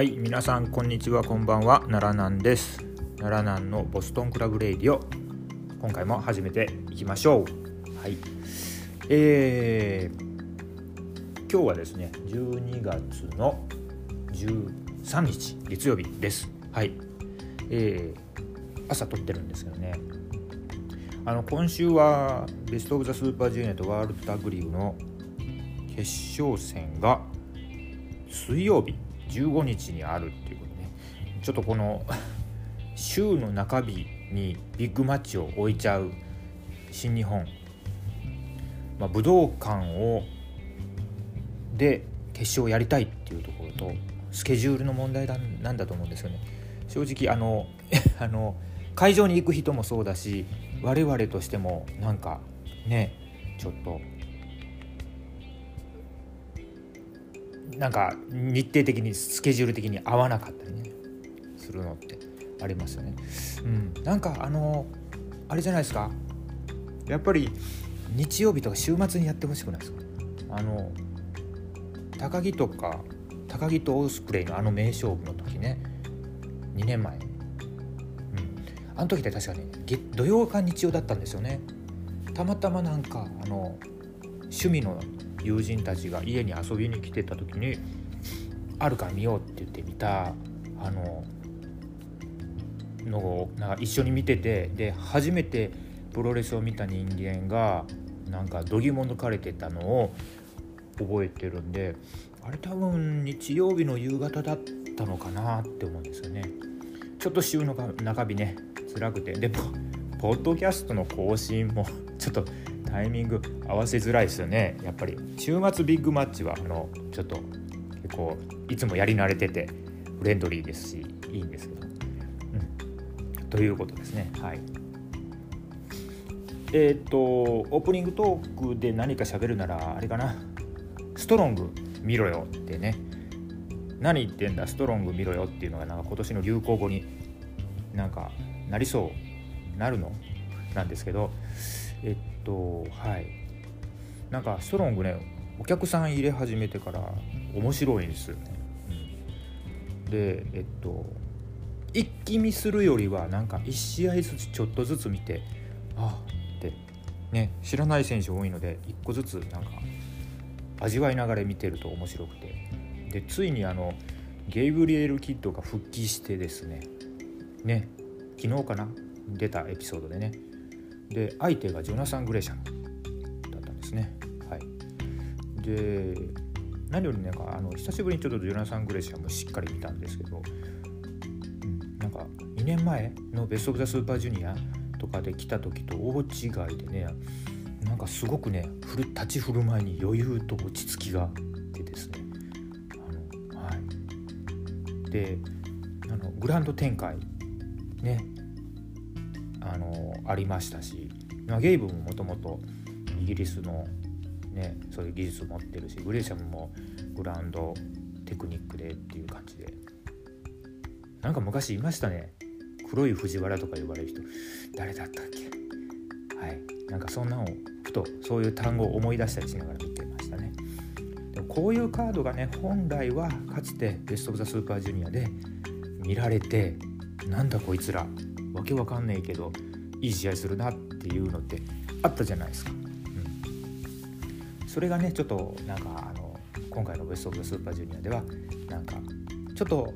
はい皆さんこんにちはこんばんは。奈良南です。奈良南のボストンクラブレイディオ。今回も始めていきましょう。はい。えー、今日はですね12月の13日月曜日です。はい。えー、朝撮ってるんですけどね。あの今週はベスト・オブ・ザ・スーパージュニアとワールドタッグリーグの決勝戦が水曜日。15日にあるっていうことね。ちょっとこの 週の中日にビッグマッチを置いちゃう新日本、まあ、武道館をで決勝をやりたいっていうところとスケジュールの問題だなんだと思うんですよね。正直あの あの会場に行く人もそうだし我々としてもなんかねちょっとなんか日程的にスケジュール的に合わなかったりね。するのってありますよね。うん、なんかあのあれじゃないですか。やっぱり日曜日とか週末にやってほしくないですか。あの高木とか高木とオスプレイのあの名勝負の時ね。2年前、うん、あの時って確かに土曜か日曜だったんですよね。たまたまなんかあの趣味の友人たちが家に遊びに来てた時に「あるから見よう」って言って見たあののをなんか一緒に見ててで初めてプロレスを見た人間がなんか度肝抜かれてたのを覚えてるんであれ多分日曜日の夕方だったのかなって思うんですよね。ちょっと週の中日ね辛くてでポッドキャストの更新もちょっとタイミング合わせづらいですよね。やっぱり週末ビッグマッチはあのちょっと結構いつもやり慣れててフレンドリーですしいいんですけど、うん、ということですね。はい。えっ、とオープニングトークで何か喋るならあれかな。ストロング見ろよってね。何言ってんだストロング見ろよっていうのがなんか今年の流行語になんかなりそうなるの？なんですけど。えっとはい。なんかストロングねお客さん入れ始めてから面白いんですよね、うん、でえっと一気見するよりはなんか1試合ずつちょっとずつ見てあってね知らない選手多いので1個ずつなんか味わいながら見てると面白くて。でついにあのゲイブリエル・キッドが復帰してですねね昨日かな？出たエピソードでね。で相手がジョナサン・グレーシャムだったんですね。はい、で何よりなんかあの久しぶりにちょっとジョナサン・グレーシャムしっかり見たんですけど、うん、なんか2年前のベスト・オブ・ザ・スーパージュニアとかで来た時と大違いでねなんかすごくね立ち振る舞いに余裕と落ち着きがあってですね。あの、はい、であのグランド展開ね。あのありましたし、まあ、ゲイブももともとイギリスの、ね、そういう技術を持ってるしグレーシャムもグラウンドテクニックでっていう感じで。なんか昔いましたね。黒い藤原とか呼ばれる人。誰だったっけ？はい。なんかそんなのをふとそういう単語を思い出したりしながら見てましたね。でもこういうカードがね本来はかつてベスト・オブ・ザ・スーパージュニアで見られてなんだこいつら。わけわかんないけどいい試合するなっていうのってあったじゃないですか。うん、それがねちょっとなんかあの今回のベスト・オブ・スーパージュニアではなんかちょっと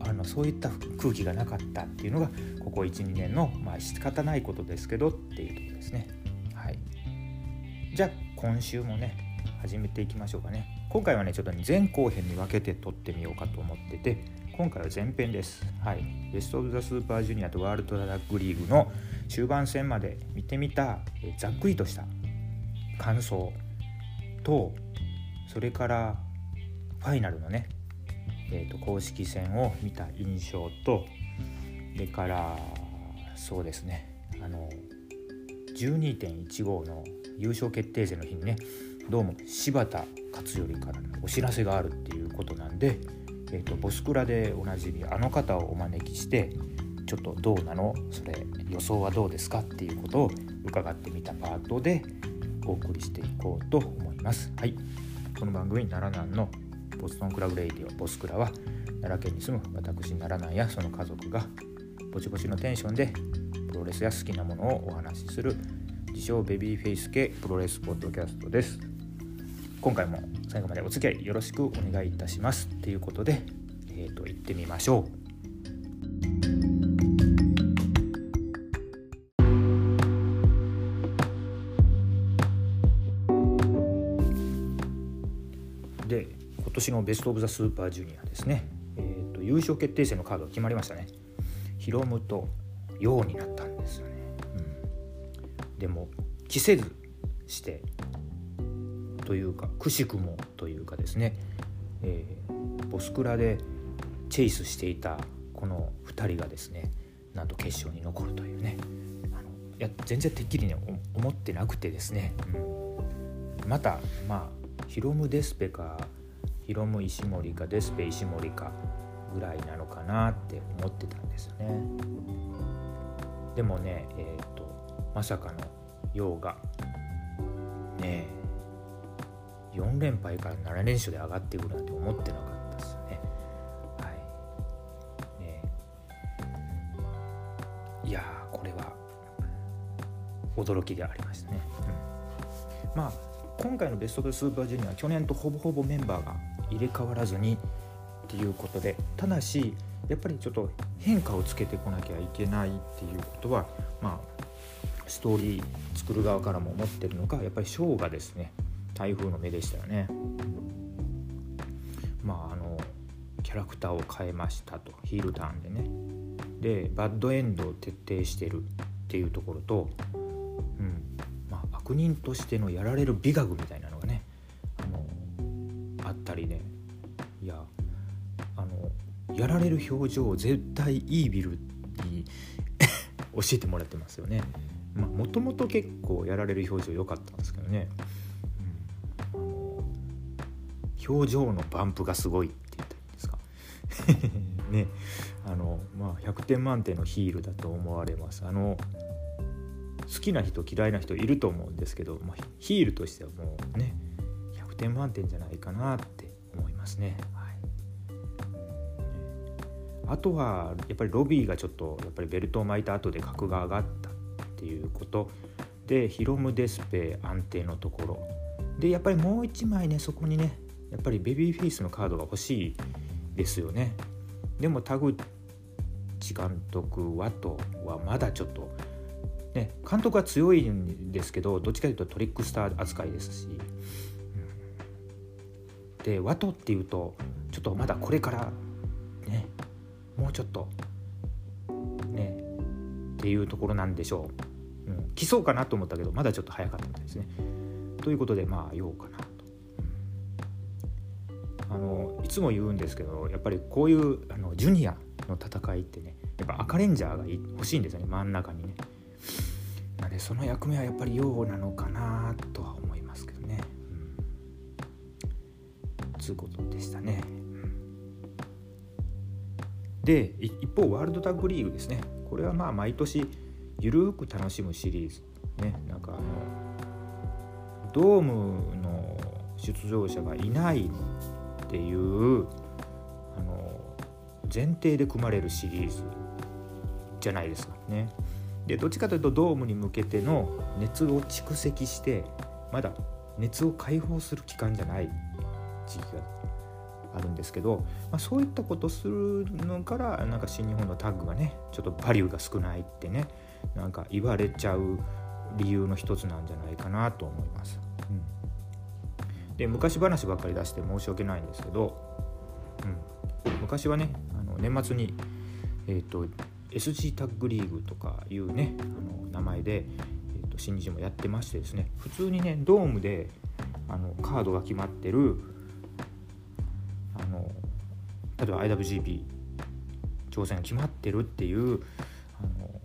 あのそういった空気がなかったっていうのがここ12年のまあ仕方ないことですけどっていうとこですね。はい、じゃあ今週もね始めていきましょうかね。今回はねちょっと前後編に分けて撮ってみようかと思ってて今回は前編です。はい。ベスト・オブ・ザ・スーパージュニアとワールド・ラダッグリーグの中盤戦まで見てみたざっくりとした感想とそれからファイナルのね、えー、と公式戦を見た印象とそれからそうですねあの12.15の優勝決定戦の日にねどうも柴田勝頼からのお知らせがあるっていうことなんでえーと、ボスクラでおなじみあの方をお招きしてちょっとどうなの？それ予想はどうですか？っていうことを伺ってみたパートでお送りしていこうと思います。はい、この番組奈良南のボストンクラブレイディオボスクラは奈良県に住む私奈良南やその家族がぼちぼちのテンションでプロレスや好きなものをお話しする自称ベビーフェイス系プロレスポッドキャストです。今回も最後までお付き合いよろしくお願いいたします。ということで、えーと、と行ってみましょう。年のベスト・オブ・ザ・スーパージュニアですね、えーと、優勝決定戦のカードが決まりましたね。ヒロムとヨウになったんですよね、うん、でも着せずしてというかくしくもというかですね、えー、ボスクラでチェイスしていたこの2人がですねなんと決勝に残るというね。あのいや全然てっきりね思ってなくてですね、うん、またまあヒロム・デスペかヒロム・石森かデスペ・石森かぐらいなのかなって思ってたんですよね。でもねえっ、ー、とまさかのヨウがね4連敗から7連勝で上がってくるなんて思ってなかったですよね。はい。ねいやこれは驚きでありましたね、うん、まあ今回のベスト・オブ・スーパージュニアは去年とほぼほぼメンバーが入れ替わらずにっていうことでただしやっぱりちょっと変化をつけてこなきゃいけないっていうことはまあストーリー作る側からも思ってるのかやっぱりショーがですね台風の目でしたよね。まああのキャラクターを変えましたとヒールターンでね。でバッドエンドを徹底してるっていうところと、うんまあ、悪人としてのやられる美学みたいなりね。いやあのやられる表情を絶対イービルに 教えてもらってますよね。もともと結構やられる表情良かったんですけどね、うん、あの表情のバンプがすごいって言ったらいいんですか？ね。あのまあ100点満点のヒールだと思われます。あの好きな人嫌いな人いると思うんですけど、まあ、ヒールとしてはもうね100点満点じゃないかなってますね。はい。あとはやっぱりロビーがちょっとやっぱりベルトを巻いた後で格が上がったっていうことでヒロム・デスペ安定のところ。でやっぱりもう1枚ねそこにねやっぱりベビーフェイスのカードが欲しいですよね。でも田口監督はとはまだちょっとね監督は強いんですけどどっちかというとトリックスター扱いですし、うん、でワトっていうとちょっとまだこれからねもうちょっとねっていうところなんでしょううん来そうかなと思ったけどまだちょっと早かったですね。ということでまあ言おうかなと。あのいつも言うんですけどやっぱりこういうあのジュニアの戦いってねやっぱ赤レンジャーが欲しいんですよね真ん中にね。なのでその役目はやっぱり用なのかなとはつうことでしたね。で一方ワールドタッグリーグですねこれはまあ毎年ゆるく楽しむシリーズねなんかあのドームの出場者がいないっていうあの前提で組まれるシリーズじゃないですかね。でどっちかというとドームに向けての熱を蓄積してまだ熱を解放する期間じゃない時期があるんですけど、まあ、そういったことするのからなんか新日本のタッグがねちょっとバリューが少ないってねなんか言われちゃう理由の一つなんじゃないかなと思います。うん、で昔話ばっかり出して申し訳ないんですけど、うん、昔はねあの年末に、えーと、SG タッグリーグとかいうねあの名前で、えーと、新日もやってましてですね普通にねドームであのカードが決まってる例えば IWGP 挑戦が決まってるっていうあの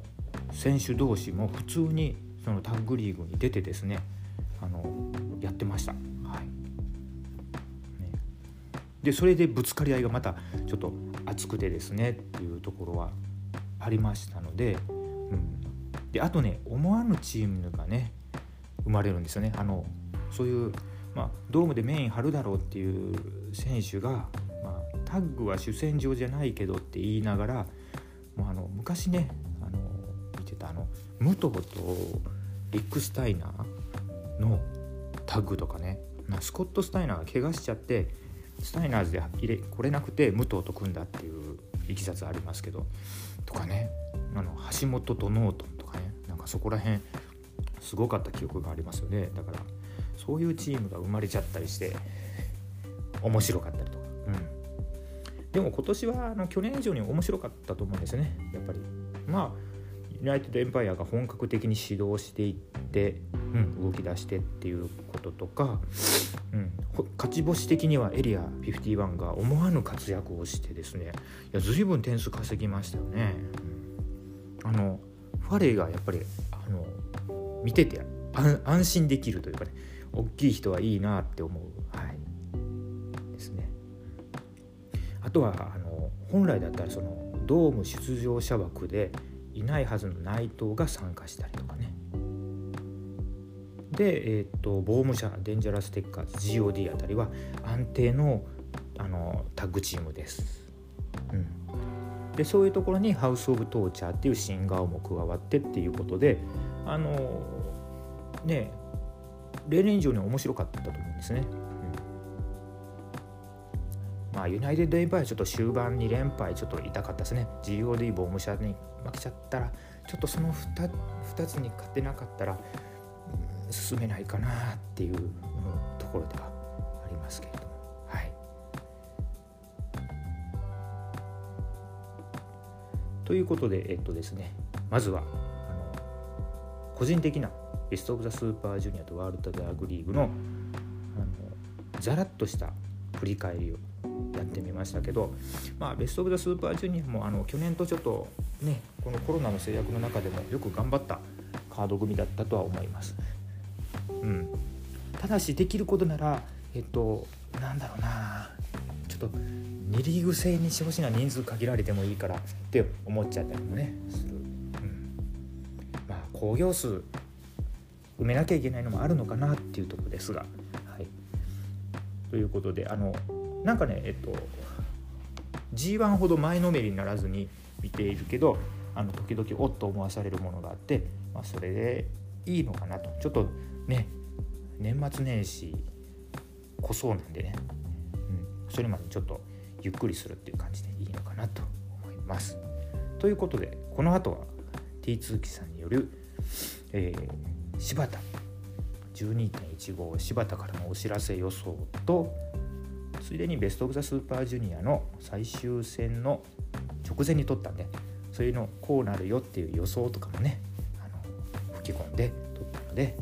選手同士も普通にそのタッグリーグに出てですねあのやってました。はいね、でそれでぶつかり合いがまたちょっと熱くてですねっていうところはありましたので,、うん、であとね思わぬチームがね生まれるんですよね。あのそういうまあ、ドームでメイン張るだろうっていう選手が、タッグは主戦場じゃないけどって言いながらもうあの昔ねあの見てたあの武藤とリック・スタイナーのタッグとかねスコット・スタイナーが怪我しちゃってスタイナーズで入れ来れなくて武藤と組んだっていういきさつありますけどとかねあの橋本とノートンとかねなんかそこら辺すごかった記憶がありますよね。だからそういうチームが生まれちゃったりして面白かったりとか、うん、でも今年はあの去年以上に面白かったと思うんですよね。やっぱり。まあユナイテッドエンパイアが本格的に指導していって、うん、動き出してっていうこととか、うん、勝ち星的にはエリア51が思わぬ活躍をしてですね。いや随分点数稼ぎましたよね。あのファレーがやっぱりあの見てて安心できるというかね大きい人はいいなって思う、はい、とはあの本来だったらそのドーム出場者枠でいないはずの内藤が参加したりとかね。で、えーと、ボーム社デンジャラステッカーズ GOD あたりは安定のあのタッグチームです、うん、でそういうところにハウス・オブ・トーチャーっていう新顔も加わってっていうことであのね例年以上に面白かったと思うんですね。まあ、ユナイテッドエンパイアちょっと終盤2連敗ちょっと痛かったですね。GOD ボム社に負けちゃったらちょっとその 2, 2つに勝てなかったら、うん、進めないかなっていう、うん、ところではありますけれども。はい。ということでえっとですねまずはあの個人的なベスト・オブ・ザ・スーパージュニアとワールド・ダーグリーグのあのざらっとした振り返りをやってみましたけど、まあ、ベスト・オブ・ザ・スーパージュニアもあの去年とちょっとねこのコロナの制約の中でもよく頑張ったカード組だったとは思います。うん、ただしできることならえっとなんだろうなちょっと2リーグ制にしてほしいな人数限られてもいいからって思っちゃったりもねする。うん、まあ興行数埋めなきゃいけないのもあるのかなっていうとこですが。はい、ということであのなんかねえっと G1 ほど前のめりにならずに見ているけどあの時々おっと思わされるものがあって、まあ、それでいいのかなと。ちょっとね年末年始こそうなんでね、うん、それまでちょっとゆっくりするっていう感じでいいのかなと思います。ということでこの後は T2 機さんによる、えー、柴田。12.15柴田からのお知らせ予想とついでにベスト・オブ・ザ・スーパージュニアの最終戦の直前に撮ったんでそういうのこうなるよっていう予想とかもねあの吹き込んで撮ったので、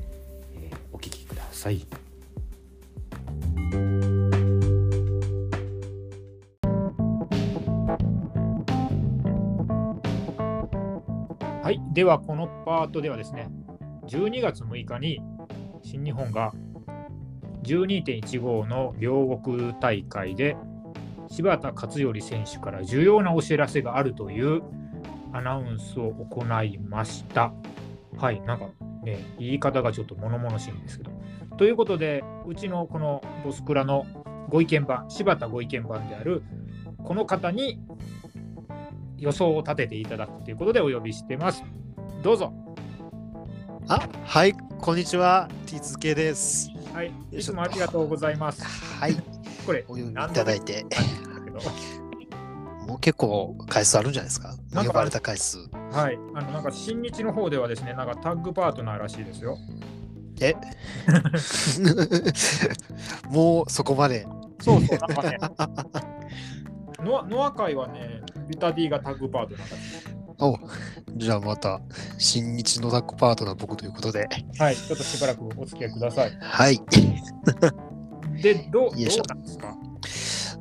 えー、お聞きください。はい、ではこのパートではですね12月6日に新日本が12.15の両国大会で柴田勝頼選手から重要なお知らせがあるというアナウンスを行いました。はい、なんかね、言い方がちょっと物々しいんですけど。ということで、うちのこのボスクラのご意見番、柴田ご意見番であるこの方に予想を立てていただくということでお呼びしてます。どうぞ。あ、はい、こんにちは。T2K です。はい、いつもありがとうございます。はい。これ、お呼びいただいて。もう結構回数あるんじゃないですか？呼ばれた回数。はい。あの、なんか新日の方ではですね、なんかタッグパートナーらしいですよ。え？もうそこまで。そうそう、なんかね。ノアノア会はね、ビタディがタッグパートナーだおじゃあまた、新日のタッグパートナー僕ということで。はい、ちょっとしばらくお付き合いください。はい。で、どう、どうなんですか？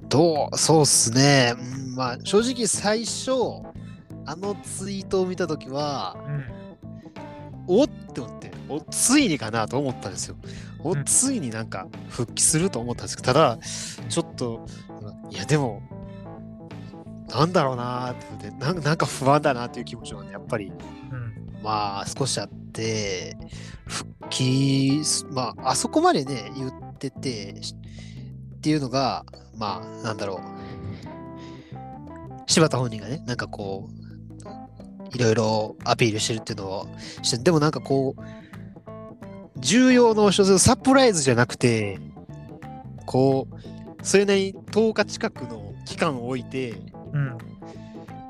どう、そうっすね。まあ、正直最初、あのツイートを見たときは、うん、おって思って、お、ついにかなと思ったんですよ。お、ついになんか復帰すると思ったんですけど、ただ、ちょっと、いや、でも、なんだろうなってななんか不安だなっていう気持ちがね、やっぱり、うん、まあ少しあって、復帰、まああそこまでね、言っっててっていうのがまあなんだろう。柴田本人がねなんかこういろいろアピールしてるっていうのをしてでもなんかこう重要なお知らせサプライズじゃなくてこうそれなりに10日近くの期間を置いて、うん、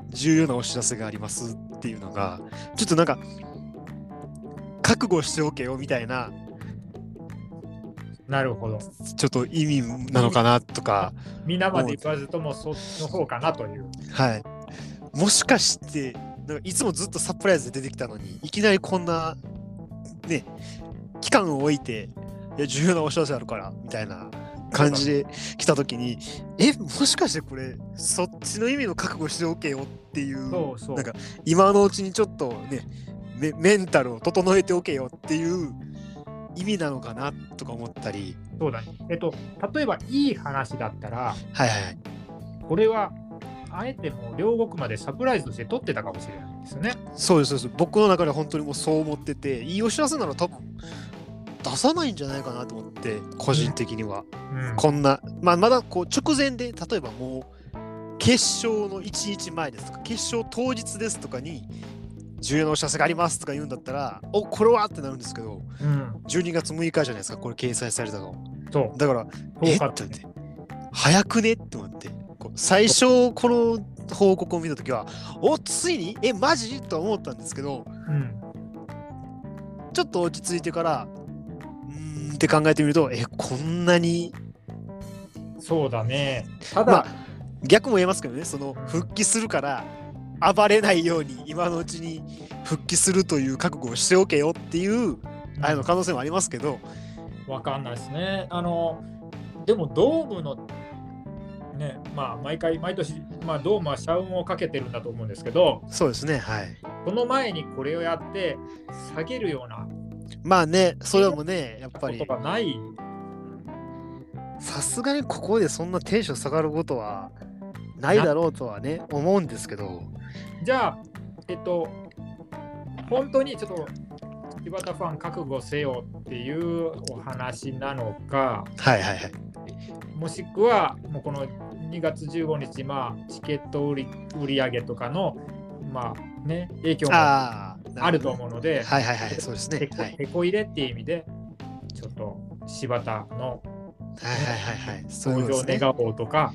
重要なお知らせがありますっていうのがちょっとなんか覚悟しておけよみたいななるほど。ちょっと意味なのかなとか皆まで言わずともそっちの方かなという。はい。もしかしてなんかいつもずっとサプライズで出てきたのにいきなりこんなね期間を置いていや重要なお知らせあるからみたいな感じで来た時にえもしかしてこれそっちの意味の覚悟しておけよっていうなんか今のうちにちょっとねメメンタルを整えておけよっていう意味なのかなとか思ったり。そうだね。えっと例えばいい話だったらはいはいこれはあえても両国までサプライズとして取ってたかもしれないんですよね。そうですそうです。僕の中で本当にもうそう思ってていいお知らせなら多分出さないんじゃないかなと思って個人的には、うん、こんな、まあ、まだこう直前で例えばもう決勝の1日前ですとか決勝当日ですとかに重要なお知らせがありますとか言うんだったらおこれはってなるんですけど、うん、12月6日じゃないですかこれ掲載されたの。そう。だからえ？っって。早くね？って思って。最初この報告を見た時はおついに？えマジ？と思ったんですけど、うん、ちょっと落ち着いてからって考えてみると、え、こんなに？そうだね。ただ、まあ、逆も言えますけどね、その復帰するから暴れないように今のうちに復帰するという覚悟をしておけよっていう、あれの可能性もありますけど。わかんないですね。あの、でもドームのね、まあ、毎回、毎年、まあ、ドームは社運をかけてるんだと思うんですけど、そうですね、はい。この前にこれをやって、下げるようなまあね、それもね、やっぱり。ないさすがにここでそんなテンション下がることはないだろうとはね、思うんですけど。じゃあ、えっと、本当にちょっと、柴田ファン覚悟せよっていうお話なのか、はいはいはい。もしくは、もうこの2月15日、まあ、チケット売り売り上げとかの、まあね、影響があると思うので、はいはいはい、そうですね。へこ入れっていう意味で、ちょっと柴田の、はいはいはい、登場願おうとか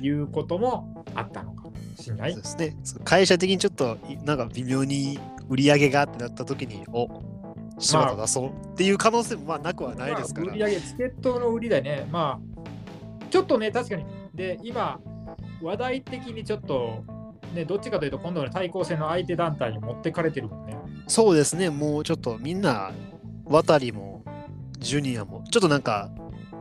いうこともあったのかもしれない。そうですね。会社的にちょっとなんか微妙に売り上げがってなった時に、お柴田出そうっていう可能性もまあなくはないですから。まあ、売り上げ、チケットの売りでね、まあ、ちょっとね、確かに。で、今、話題的にちょっとね、どっちかというと今度の対抗戦の相手団体に持ってかれてるもんね。そうですね、もうちょっとみんな、渡りもジュニアも、ちょっとなんか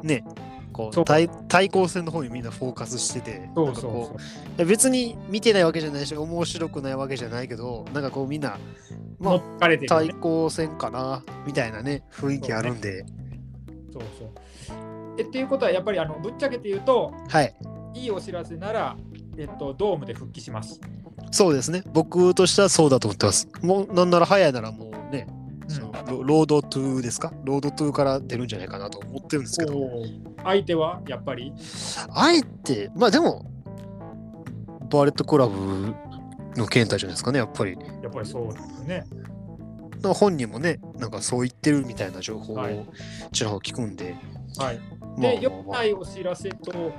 ね、こう対対抗戦の方にみんなフォーカスしてて、そうそう別に見てないわけじゃないし、面白くないわけじゃないけど、なんかこうみんな、まあ、ね、対抗戦かなみたいなね、雰囲気あるんで。そう、ね,、そう。えっていうことは、やっぱりあのぶっちゃけて言うと、はい、いいお知らせなら、えっと、ドームで復帰します。そうですね。僕としてはそうだと思ってます。もう、なんなら早いならもうね、その Road to ですか？ Road to から出るんじゃないかなと思ってるんですけど。相手はやっぱり？相手、まあでも、バレットクラブの KENTA じゃないですかね、やっぱり。やっぱりそうですね。本人もね、なんかそう言ってるみたいな情報をちらほら聞くんで。はい。で、良くないお知らせと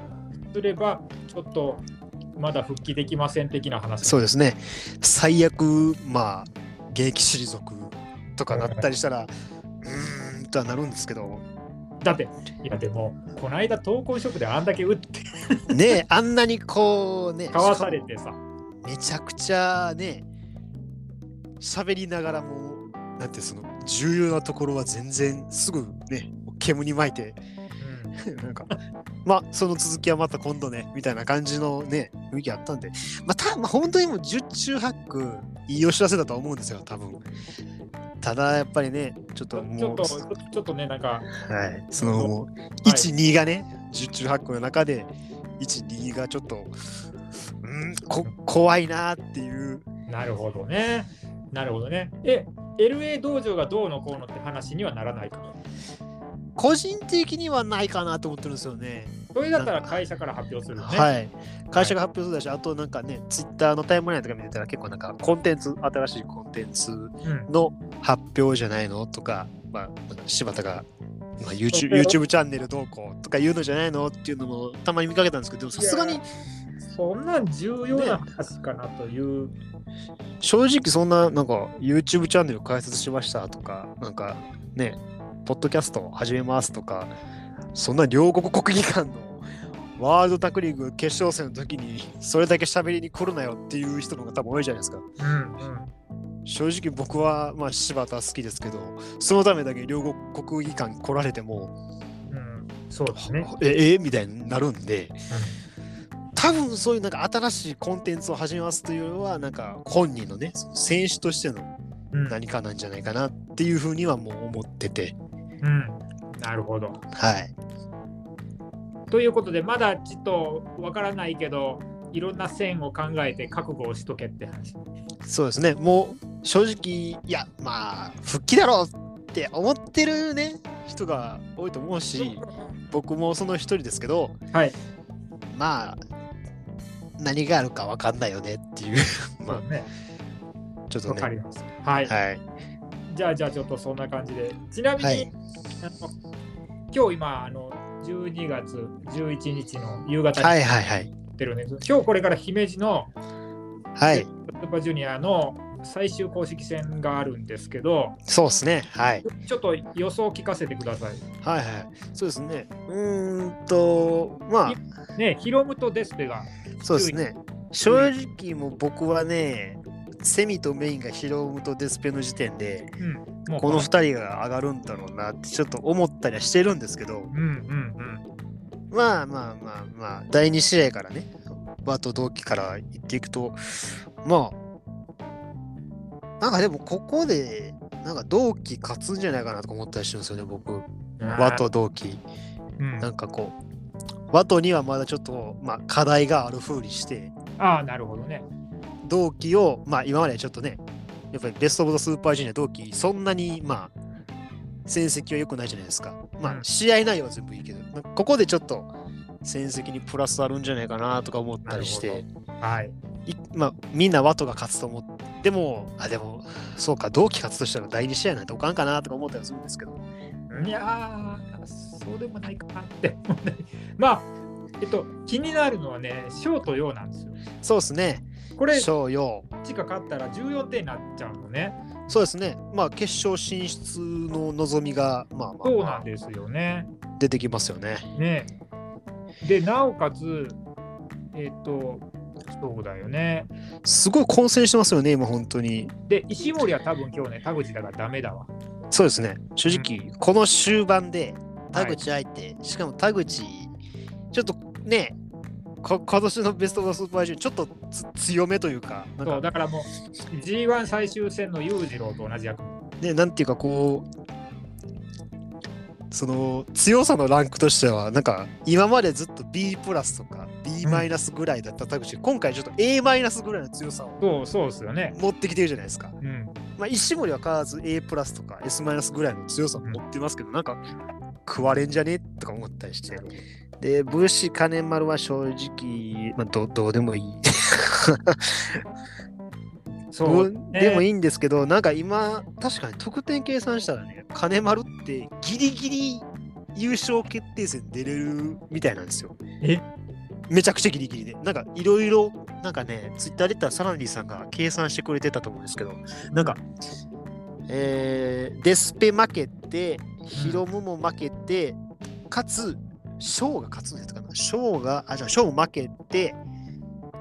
すれば、ちょっとまだ復帰できません的な話。そうですね。最悪、まあ、現役退くとかなったりしたら、うーんとはなるんですけど。だって、いやでも、この間、投稿職であんだけ打ってねあんなにこうね、かわされてさ。めちゃくちゃね、喋りながらも、なんてその、重要なところは全然すぐね、煙に巻いて、なんか、まあ、その続きはまた今度ね、みたいな感じのね、雰囲気あったんで、まあ、たまあ、本当にもう十中八九、いいお知らせだと思うんですよ、多分。ただ、やっぱりね、ちょっともう。ちょっと、ちょっとね、なんか。はい。その、1、2がね、十中八九の中で、1、2がちょっと、うんこ、怖いなっていう。なるほどね。なるほどね。え、LA 道場がどうのこうのって話にはならないか個人的にはないかなと思ってるんですよね。それだったら会社から発表するね。はい。会社が発表するだし、はい、あとなんかね、ツイッターのタイムラインとか見てたら結構なんかコンテンツ、新しいコンテンツの発表じゃないのとか、まあ、柴田が、まあ、YouTube, YouTube チャンネルどうこうとか言うのじゃないのっていうのもたまに見かけたんですけど、さすがに。そんな重要な話かなという、ね。正直そんななんか YouTube チャンネル開設しましたとか、なんかね、ポッドキャスト始めますとか、そんな両国国技館のワールドタックリーグ決勝戦の時にそれだけ喋りに来るなよっていう人の方が多分多いじゃないですか。うんうん、正直僕はまあ柴田好きですけど、そのためだけ両国国技館来られても、うん、そうですね。ええみたいになるんで、うん、多分そういうなんか新しいコンテンツを始めますというのは、なんか本人のね、その選手としての何かなんじゃないかなっていうふうにはもう思ってて。うん、なるほど。はい。ということで、まだちょっとわからないけど、いろんな線を考えて覚悟をしとけって話。そうですね、もう正直、いや、まあ、復帰だろうって思ってるね、人が多いと思うし、僕もその一人ですけど、はい、まあ、何があるか分かんないよねっていう まあ、ね、ちょっとね。かります。はい。はい、じゃあ、じゃあ、ちょっとそんな感じで。ちなみに、はい、今日今、あの、12月11日の夕方にはいはいはい。てるんです。今日これから姫路の、はい。スーパージュニアの最終公式戦があるんですけど、そうですね。はい。ちょっと予想聞かせてください。はいはい。そうですね。うーんと、まあ。ね、ヒロムとデスペが。そうですね。正直もう僕はね、セミとメインがヒロムとデスペの時点で、うん、この2人が上がるんだろうなってちょっと思ったりはしてるんですけど、うんうんうん、まあまあまあまあ第2試合からねバと同期から言っていくとまあなんかでもここでなんか同期勝つんじゃないかなと思ったりしてるんですよね僕。和と同期、うん、なんかこう和とにはまだちょっと、まあ、課題がある風にして。ああなるほどね同期を、まあ、今までちょっとね、やっぱりベスト・オブ・ザ・スーパージュニア同期、そんなに、まあ、戦績は良くないじゃないですか。まあ、試合内容は全部いいけど、ここでちょっと戦績にプラスあるんじゃないかなとか思ったりして、はい。いまあ、みんなワトが勝つと思って、でも、あ、でも、そうか、同期勝つとしたら第2試合なんておかんかなとか思ったりするんですけど。いやー、そうでもないかなってまあ、えっと、気になるのはね、ショート用なんですよ。そうですね。これ、小陽。チが勝ったら14点になっちゃうのね。そうですね。まあ、決勝進出の望みが、まあまあ、まあ、そうなんですよね。出てきますよね。ね。で、なおかつ、えっ、ー、と、そうだよね。すごい混戦してますよね、今、本当に。で、石森は多分今日ね、田口だからダメだわ。そうですね。正直、うん、この終盤で田口相手、はい、しかも田口、ちょっとね、今年のベスト・オブ・スーパージュちょっと強めというかそうだからもう G1 最終戦の裕次郎と同じ役。ねなんていうかこうその強さのランクとしてはなんか今までずっと B プラスとか B マイナスぐらいだった田口、うん、今回ちょっと A マイナスぐらいの強さをそうそうですよね。持ってきてるじゃないですか、うん、まあ石森は変わらず A プラスとか S マイナスぐらいの強さを持ってますけど、うん、なんか食われんじゃね？とか思ったりしてで、武士金丸は正直、まあ、どどうでもいい。そう、ね、でもいいんですけど、なんか今、確かに得点計算したらね、金丸ってギリギリ優勝決定戦出れるみたいなんですよ。え？めちゃくちゃギリギリで。なんかいろいろ、なんかね、ツイッターで言ったらサランディさんが計算してくれてたと思うんですけど、なんか、えー、デスペ負けて、ヒロムも負けて、うん、かつ、ショーが勝つんですかな。ショーが、あ、じゃあショーも負けて、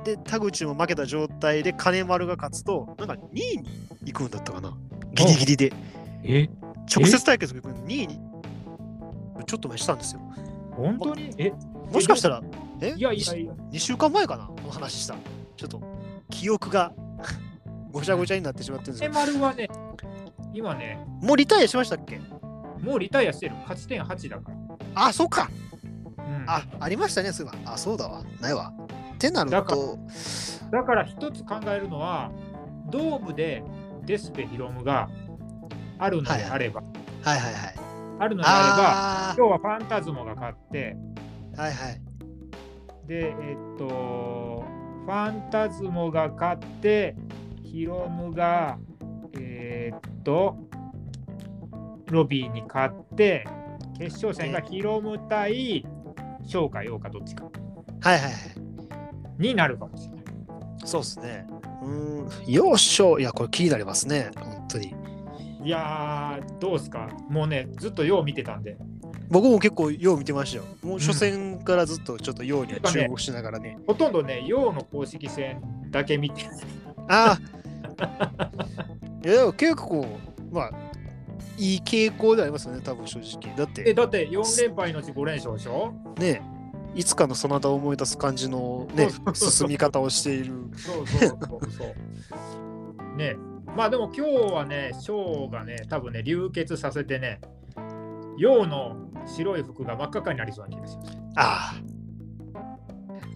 で、田口も負けた状態で金丸が勝つと、なんか2位に行くんだったかな。ギリギリで。え？直接対決が行くの2位にちょっと前したんですよ。本当に？え？もしかしたら、え？いやいやいや。2週間前かなこの話した。ちょっと記憶が ごちゃごちゃになってしまってるんですよ。金丸はね、今ね、もうリタイアしましたっけ？もうリタイアしてる。勝ち点8だから。あ、そっか。あ、ありましたね、そういえば。あ、そうだわ。ないわ。ってなると。だから一つ考えるのは、ドームでデスペヒロムがあるのであれば、はいはいはい。あるのであれば、今日はファンタズモが勝って、はいはい。で、えっと、ファンタズモが勝って、ヒロムが、えー、っと、ロビーに勝って、決勝戦がヒロム対翔か陽かどっちか。はいはいはい。になるかもしれない。そうですね。うん、よっしょいや、これ気になりますね、本当に。いやー、どうですかもうね、ずっとよう見てたんで。僕も結構よう見てましたよ。もう初戦からずっとちょっとように注目しながらね。ねほとんどね、ようの公式戦だけ見て。ああ。いや、結構、まあ、いい傾向でありますよね、多分正直。だって。え、だって4連敗のうち5連勝でしょ？ねいつかのそなたを思い出す感じのね、進み方をしている。そうそうそうそう。ねまあでも今日はね、ショーがね、多分ね、流血させてね、陽の白い服が真っ赤かになりそうな気がします。ああ。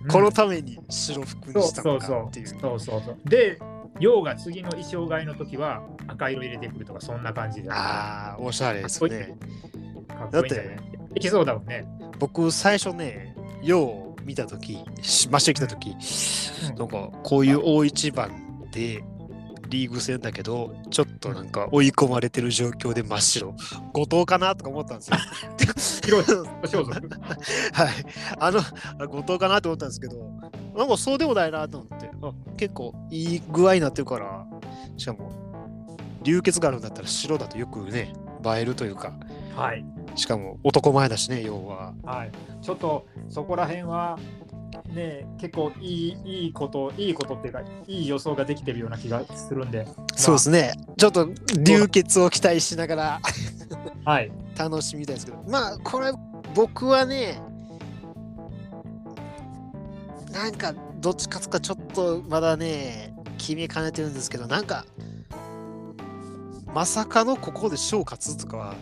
うん、このために白服にしたのかっていう。そうそうそうそうで、陽が次の衣装替えの時は赤色入れてくるとか、そんな感じで。ああ、おしゃれですね。だって、できそうだもんね。僕、最初ね、陽を見た時、真っ白来た時、うん、なんかこういう大一番で、リーグ戦だけど、ちょっとなんか追い込まれてる状況で真っ白。後藤かなとか思ったんですよ。はい。あの、後藤かなと思ったんですけど、なんかそうでもないなと思って、あ結構いい具合になってるから、しかも、流血があるんだったら白だとよくね、映えるというか、はい。しかも男前だしね、要は。はい。ちょっとそこら辺は、ね、結構いいいいこといいことっていうかいい予想ができてるような気がするんで、まあ、そうですね。ちょっと流血を期待しながら。はい、楽しみたいですけど。まあこれ僕はねなんかどっち勝つかちょっとまだね決めかねてるんですけどなんかまさかのここで勝勝つとかは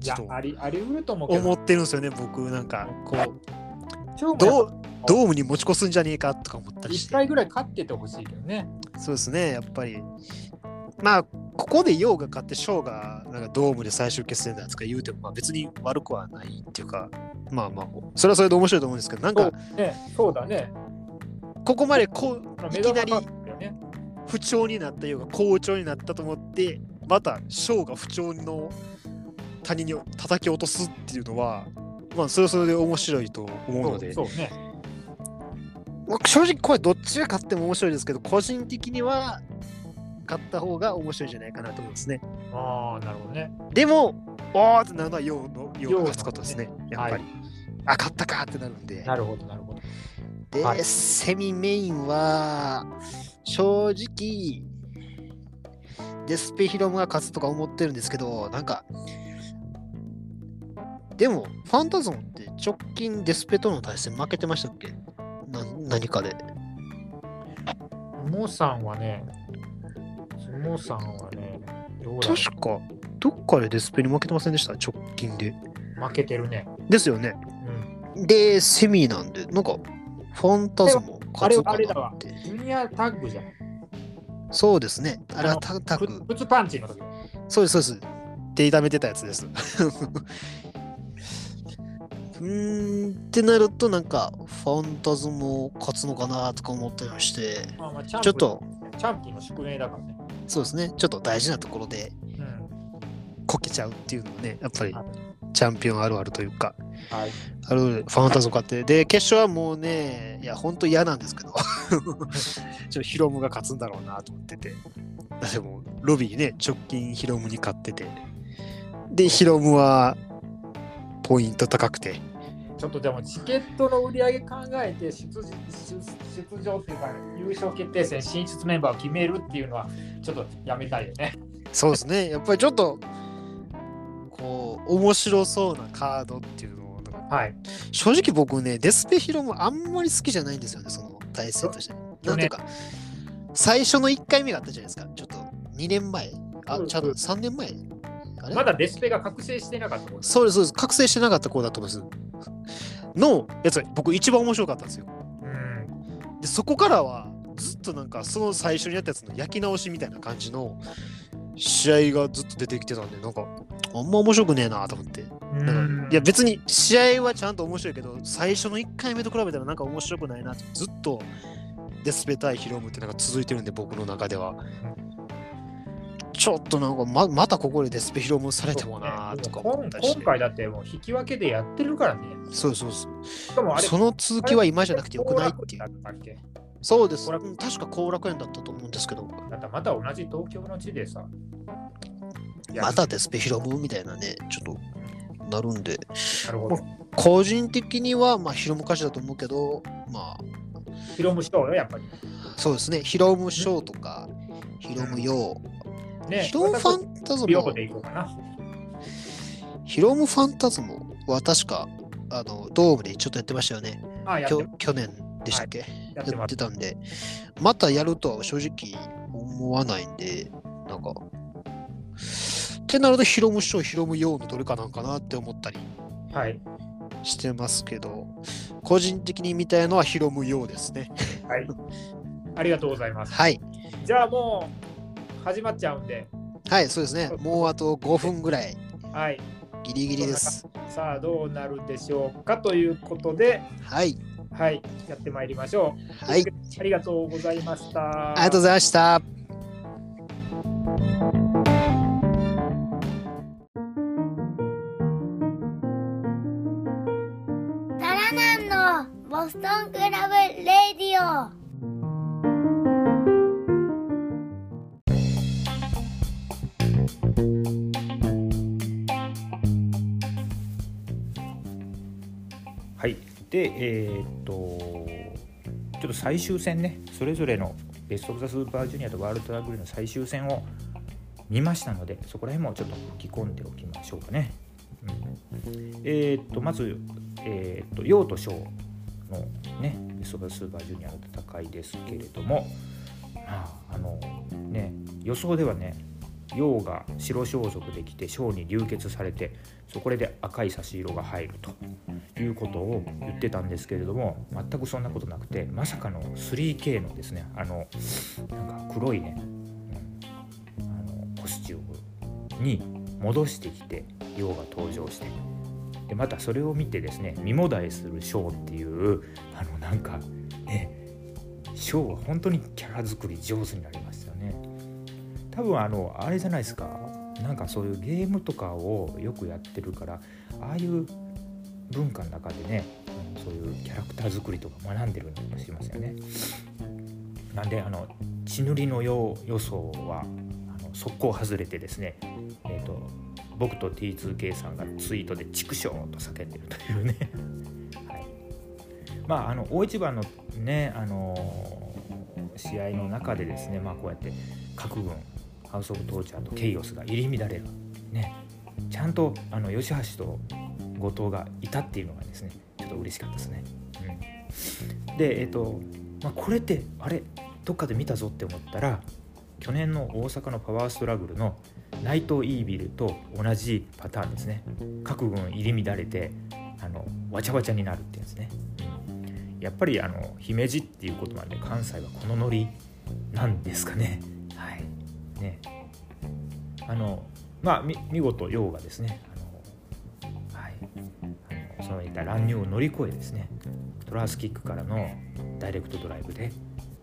ちょっとありあり得ると思思ってるんですよね僕なんかこうどうドームに持ち越すんじゃねえかとか思ったりして。1回ぐらい勝っててほしいけどね。そうですね、やっぱり。まあ、ここでヨウが勝って、ショーがなんかドームで最終決戦だとか言うても、まあ、別に悪くはないっていうか、まあまあ、それはそれで面白いと思うんですけど、なんか、ね、そうだね。ここまでこういきなり不調になったようが好調になったと思って、またショーが不調の谷に叩き落とすっていうのは、まあ、それはそれで面白いと思うので。そうね正直これどっちが勝っても面白いですけど、個人的には勝った方が面白いんじゃないかなと思いますね。ああ、なるほどね。でも、おーってなるのは陽の陽が勝つことですね、やっぱり。はい、あ、勝ったかってなるんで。なるほど、なるほど。で、はい、セミメインは、正直、デスペヒロムが勝つとか思ってるんですけど、なんか、でも、ファンタズムって直近デスペとの対戦負けてましたっけ？な何かで。モさんはね、モさんはね、確か、どっかでデスペに負けてませんでした？直近で。負けてるね。ですよね。うん、で、セミなんで、なんか、ファンタズも勝つかなって。あれだわ。ジュニアタッグじゃん。そうですね。あれはタタッグ。パンチの時。そうです、そうです。手痛めてたやつです。うんってなるとなんかファンタズも勝つのかなとか思ったりして、まあ、まあちょっとチャンピオンの宿命だからねそうですね。ちょっと大事なところで、こけちゃうっていうのもねやっぱりチャンピオンあるあるというか、はい、あるファンタズム勝って。で決勝はもうねいや本当嫌なんですけど。ちょっとヒロムが勝つんだろうなと思ってて。でもロビーね直近ヒロムに勝ってて。でヒロムはポイント高くて。ちょっとでもチケットの売り上げ考えて出出出場っていうか優勝決定戦進出メンバーを決めるっていうのはちょっとやめたいよね。そうですね。やっぱりちょっとこう面白そうなカードっていうのを、はい、正直僕ねデスペヒロもあんまり好きじゃないんですよねその体制として。なんか最初の1回目があったじゃないですかちょっと2年前あちゃんと3年前まだデスペが覚醒してなかったそうです、そうです。覚醒してなかった子だと思います。のやつが僕一番面白かったんですよ。うん、でそこからはずっとなんかその最初にやったやつの焼き直しみたいな感じの試合がずっと出てきてたんで、なんかあんま面白くねえなと思って。いや別に試合はちゃんと面白いけど最初の1回目と比べたらなんか面白くないなってずっとデスペ対ヒロムってなんか続いてるんで僕の中では。ちょっとなんかままたここでデスペヒロムされてもなとかね、今回だってもう引き分けでやってるからね。そうそうそう。しかもあれその続きは今じゃなくてよくないっていう。そうです。確か後楽園だったと思うんですけど。だってまた同じ東京の地でさ。またデスペヒロムみたいなね、ちょっとなるんで。なるほど。個人的には、まあ、ヒロム歌詞だと思うけど、まあ。ヒロムショーよ、やっぱり。そうですね。ヒロムショーとか、ヒロムヨー。ね、ヒロムファンタズムヒロムファンタズムは確かあのドームでちょっとやってましたよね。ああ去年でしたっけ、はい、やってやってたんで、またやるとは正直思わないんで、なんか、ってなるとヒロムショー、ヒロム用のどれかなんかなって思ったりしてますけど、はい、個人的に見たいのはヒロム用ですね。はい。ありがとうございます。はい。じゃあもう、始まっちゃうんで。はい、そうですね。もうあと5分ぐらい。はい。ギリギリです。さあ、どうなるでしょうかということで、はい。はい、やってまいりましょう。はい。ありがとうございました。ありがとうございました。と、ちょっと最終戦ね、それぞれのベスト・オブ・ザ・スーパージュニアとワールドラグリーの最終戦を見ましたので、そこら辺もちょっと吹き込んでおきましょうかね。うん、えー、っと、まず、えー、っと、陽と翔のね、ベスト・オブ・ザ・スーパージュニアの戦いですけれども、まあ、あのね、予想ではね、陽が白装束できて小に流血されてそこで赤い差し色が入るということを言ってたんですけれども全くそんなことなくてまさかの 3K のですねあのなんか黒いね、あのコスチュームに戻してきて陽が登場してでまたそれを見てですね身もだえするショーっていうあのなんかねショーは本当にキャラ作り上手になりましたね。多分あのあれじゃないですかなんかそういうゲームとかをよくやってるからああいう文化の中でねそういうキャラクター作りとか学んでるのかもしませんね。なんであの血塗りの予想はあの速攻外れてですね、えーと、僕と T2K さんがツイートで「畜生!」と叫んでるというね はい、まああの大一番のねあの試合の中でですねまあこうやって各軍ハウス・オブ・トーチャーとケイオスが入り乱れる、ね、ちゃんとあの吉橋と後藤がいたっていうのがですねちょっと嬉しかったですね。うん、でえっ、ー、と、まあ、これってあれどっかで見たぞって思ったら去年の大阪のパワーストラグルのナイト・イービルと同じパターンですね。各軍入り乱れてあのわちゃわちゃになるってやつね、うん、やっぱりあの姫路っていうことなんで関西はこのノリなんですかね。はい。ね。あのまあ見事陽がですね。あの、はい、あのそのいった乱入を乗り越えですね。トラースキックからのダイレクトドライブで、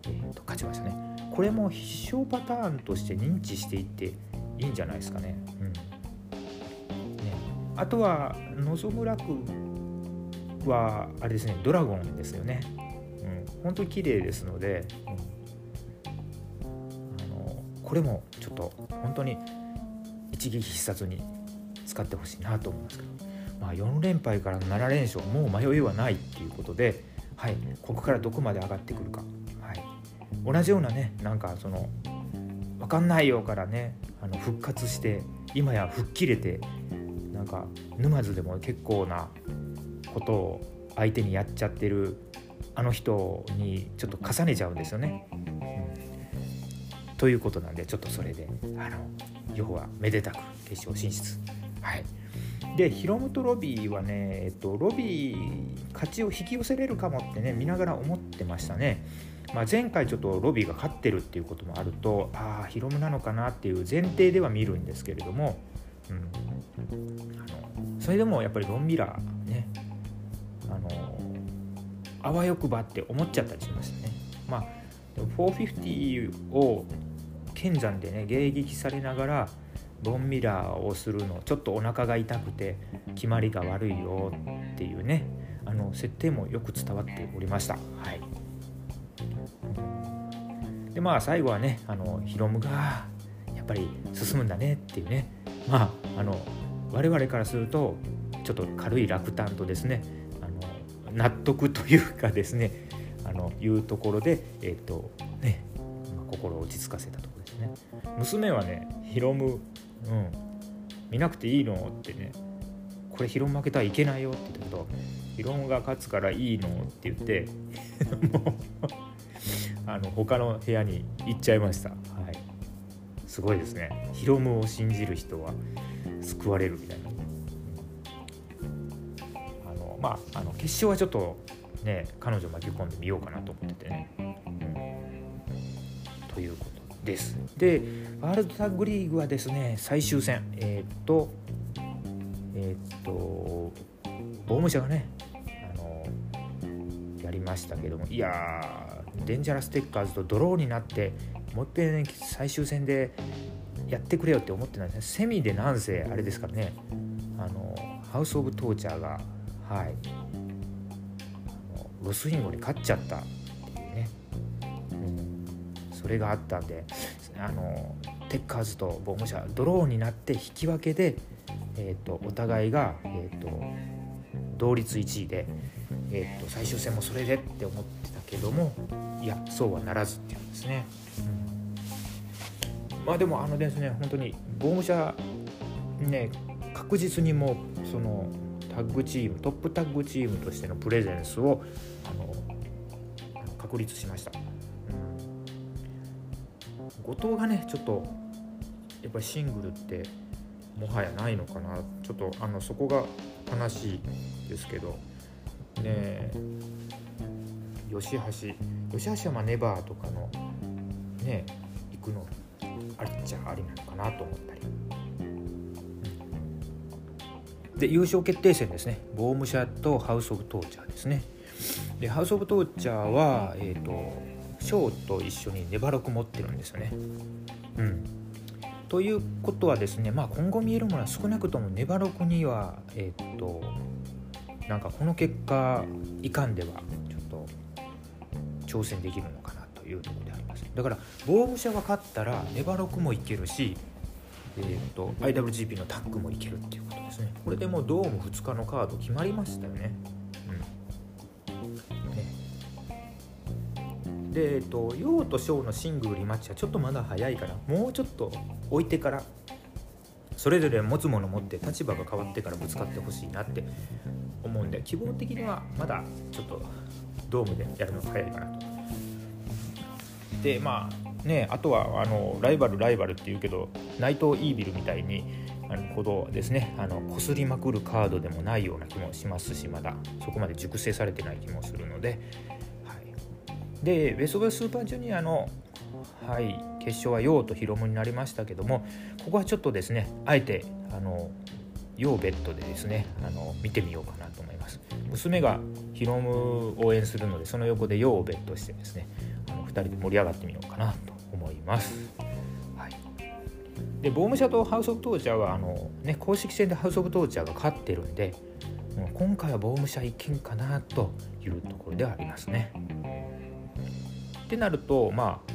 えー、と勝ちましたね。これも必勝パターンとして認知していっていいんじゃないですかね,、うん、ね。あとは望む楽はあれですねドラゴンですよね、うん、本当に綺麗ですので、うん。これもちょっと本当に一撃必殺に使ってほしいなと思いますけど、まあ、4連敗から7連勝もう迷いはないっていうことで、はい、ここからどこまで上がってくるか、はい、同じようなねなんかその分かんないよからねあの復活して今や吹っ切れてなんか沼津でも結構なことを相手にやっちゃってるあの人にちょっと重ねちゃうんですよね。ということなんでちょっとそれであの要はめでたく決勝進出。はい。でヒロムとロビーはね、えっと、ロビー勝ちを引き寄せれるかもってね見ながら思ってましたね、まあ、前回ちょっとロビーが勝ってるっていうこともあるとああヒロムなのかなっていう前提では見るんですけれども、うん、あのそれでもやっぱりロンミラーねあのあわよくばって思っちゃったりしましたね。まあ450を剣山でね迎撃されながらロンミラーをするのちょっとお腹が痛くて決まりが悪いよっていうねあの設定もよく伝わっておりました。はい。でまあ最後はねあのヒロムがやっぱり進むんだねっていうね。まああの我々からするとちょっと軽い落胆とですねあの納得というかですねあのいうところでえ、ー、とね、心を落ち着かせたと。ね。娘はねヒロム、うん、見なくていいのってね。これヒロム負けたらいけないよって言った。けどヒロムが勝つからいいのって言って。もうあの他の部屋に行っちゃいました。はい、すごいですね。ヒロムを信じる人は救われるみたいな。あのまああの決勝はちょっとね彼女巻き込んでみようかなと思っててね。うん、ということです。でワールドタッグリーグはですね最終戦えー、っとえー、っとボム社がねあのやりましたけどもいやデンジャラステッカーズとドローになってもう一遍、ね、最終戦でやってくれよって思ってないですねセミでなんせあれですからねあのハウス・オブ・トーチャーがはいロスインゴに勝っちゃった、それがあったんであのテッカーズとボム社ドローになって引き分けで、えーと、お互いが、えーと、同率1位で、えーと最終戦もそれでって思ってたけどもいやそうはならずっていうんですね、まあでもあのですね本当にボーム社ね確実にもうそのタッグチームトップタッグチームとしてのプレゼンスをあの確立しました、後藤がねちょっとやっぱりシングルってもはやないのかな。ちょっとあのそこが悲しいですけど。ね吉橋。吉橋はまあネバーとかのね行くのありっちゃありなのかなと思ったり。で優勝決定戦ですね。ボームシャとハウス・オブ・トーチャーですね。でハウス・オブ・トーチャーは、えーと、ショーと一緒にネバロク持ってるんですよね。うん。ということはですね、まあ、今後見えるものは少なくともネバロクにはえっ、となんかこの結果いかんではちょっと挑戦できるのかなというところであります。だから防具者が勝ったらネバロクもいけるし、えーと、IWGP のタッグもいけるっていうことですね。これでもうドーム2日のカード決まりましたよね,、でえっ、とヨウとショウのシングルリマッチはちょっとまだ早いからもうちょっと置いてからそれぞれ持つもの持って立場が変わってからぶつかってほしいなって思うんで希望的にはまだちょっとドームでやるのが早いかなと。でまあねあとはあのライバルライバルっていうけど内藤イービルみたいにあのほどですねあの擦りまくるカードでもないような気もしますしまだそこまで熟成されてない気もするので、はい、でベスト・オブ・スーパージュニアの、はい、決勝はヨウとヒロムになりましたけどもここはちょっとですねあえてあのヨウベッドでですねあの見てみようかなと思います。娘がヒロム応援するのでその横でヨウをベットしてですねあの2人で盛り上がってみようかなと思います、はい、でボーム社とハウス・オブ・トーチャーはあの、ね、公式戦でハウス・オブ・トーチャーが勝ってるんで今回はボーム社いけんかなというところではありますね。ってなるとまあ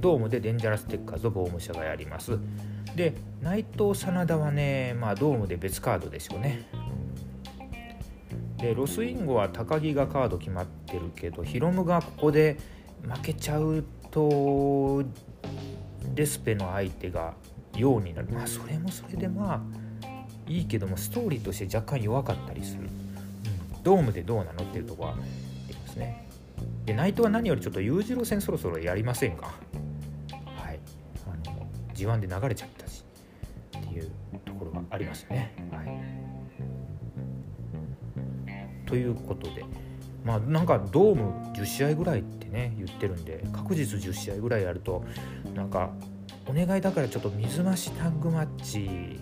ドームでデンジャラステッカーズをボーム社がやります。で内藤真田はね、まあ、ドームで別カードでしょうね。でロスインゴは高木がカード決まってるけどヒロムがここで負けちゃうとデスペの相手がようになる。まあそれもそれでまあいいけどもストーリーとして若干弱かったりする、うん、ドームでどうなのっていうとこはありますね。で内藤は何よりちょっと裕次郎戦そろそろやりませんか？はい。あの G1 で流れちゃったしっていうところがありますね。はい、ということでまあなんかドーム10試合ぐらいってね言ってるんで確実10試合ぐらいやるとなんかお願いだからちょっと水増しタッグマッチ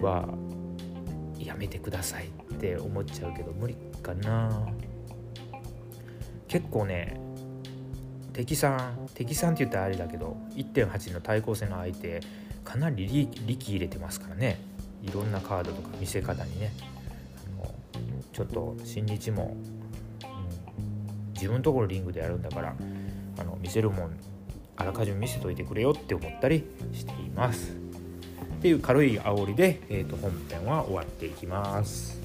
はやめてくださいって思っちゃうけど無理かな。結構ね敵さん敵さんって言ったらあれだけど1.8の対抗戦の相手かなり力入れてますからねいろんなカードとか見せ方にねあのちょっと新日も、うん、自分のところリングでやるんだからあの見せるもんあらかじめ見せといてくれよって思ったりしています。っていう軽い煽りで、えー、と本編は終わっていきます。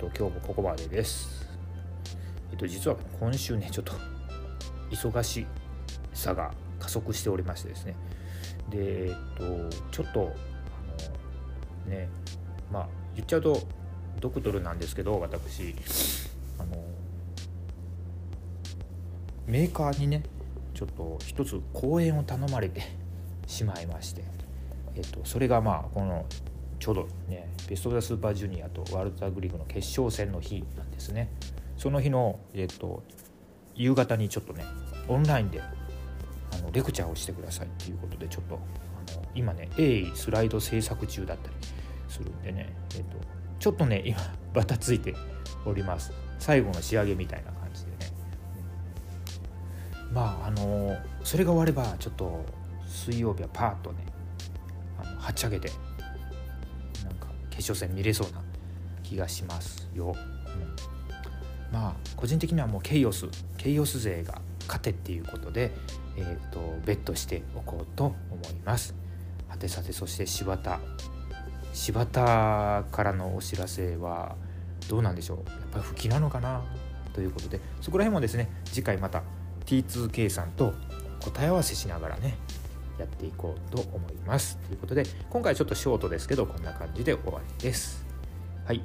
と、今日もここまでです。えっ、と、実は今週ね、ちょっと忙しさが加速しておりましてですね。で、えっ、と、ちょっとあのねまあ言っちゃうとドクトルなんですけど私あのメーカーにねちょっと一つ講演を頼まれてしまいまして、えっと、それがまあこのちょうどねベスト・オブ・スーパージュニアとワールドタッグリーグの決勝戦の日なんですね。その日の、えっと、夕方にちょっとねオンラインであのレクチャーをしてくださいっていうことでちょっとあの今ね鋭意スライド制作中だったりするんでね、えっと、ちょっとね今バタついております。最後の仕上げみたいな感じでね、まああのそれが終わればちょっと水曜日はパーッとねあのはっち上げて決勝戦見れそうな気がしますよ、うん、まあ個人的にはもうケイオスケイオス勢が勝てっていうことで、えーと、ベットしておこうと思います。はてさてそして柴田。柴田からのお知らせはどうなんでしょう？やっぱり吹きなのかな？ということでそこら辺もですね次回また T2K さんと答え合わせしながらねやっていこうと思います。ということで今回ちょっとショートですけどこんな感じで終わりです。はい。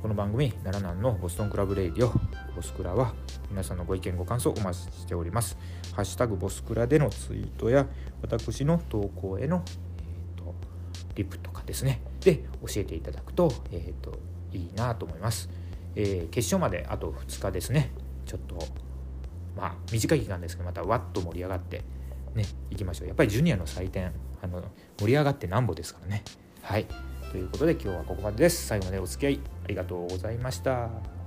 この番組奈良南のボストンクラブレイディオボスクラは皆さんのご意見ご感想お待ちしております。ハッシュタグボスクラでのツイートや私の投稿への、えーとリプとかですね。で教えていただくと,、えーと、いいなと思います、えー、決勝まであと2日ですね。ちょっとまあ短い期間ですけどまたわっと盛り上がってねいきましょう。やっぱりジュニアの祭典あの盛り上がってなんぼですからね。はい。ということで今日はここまでです。最後までお付き合いありがとうございました。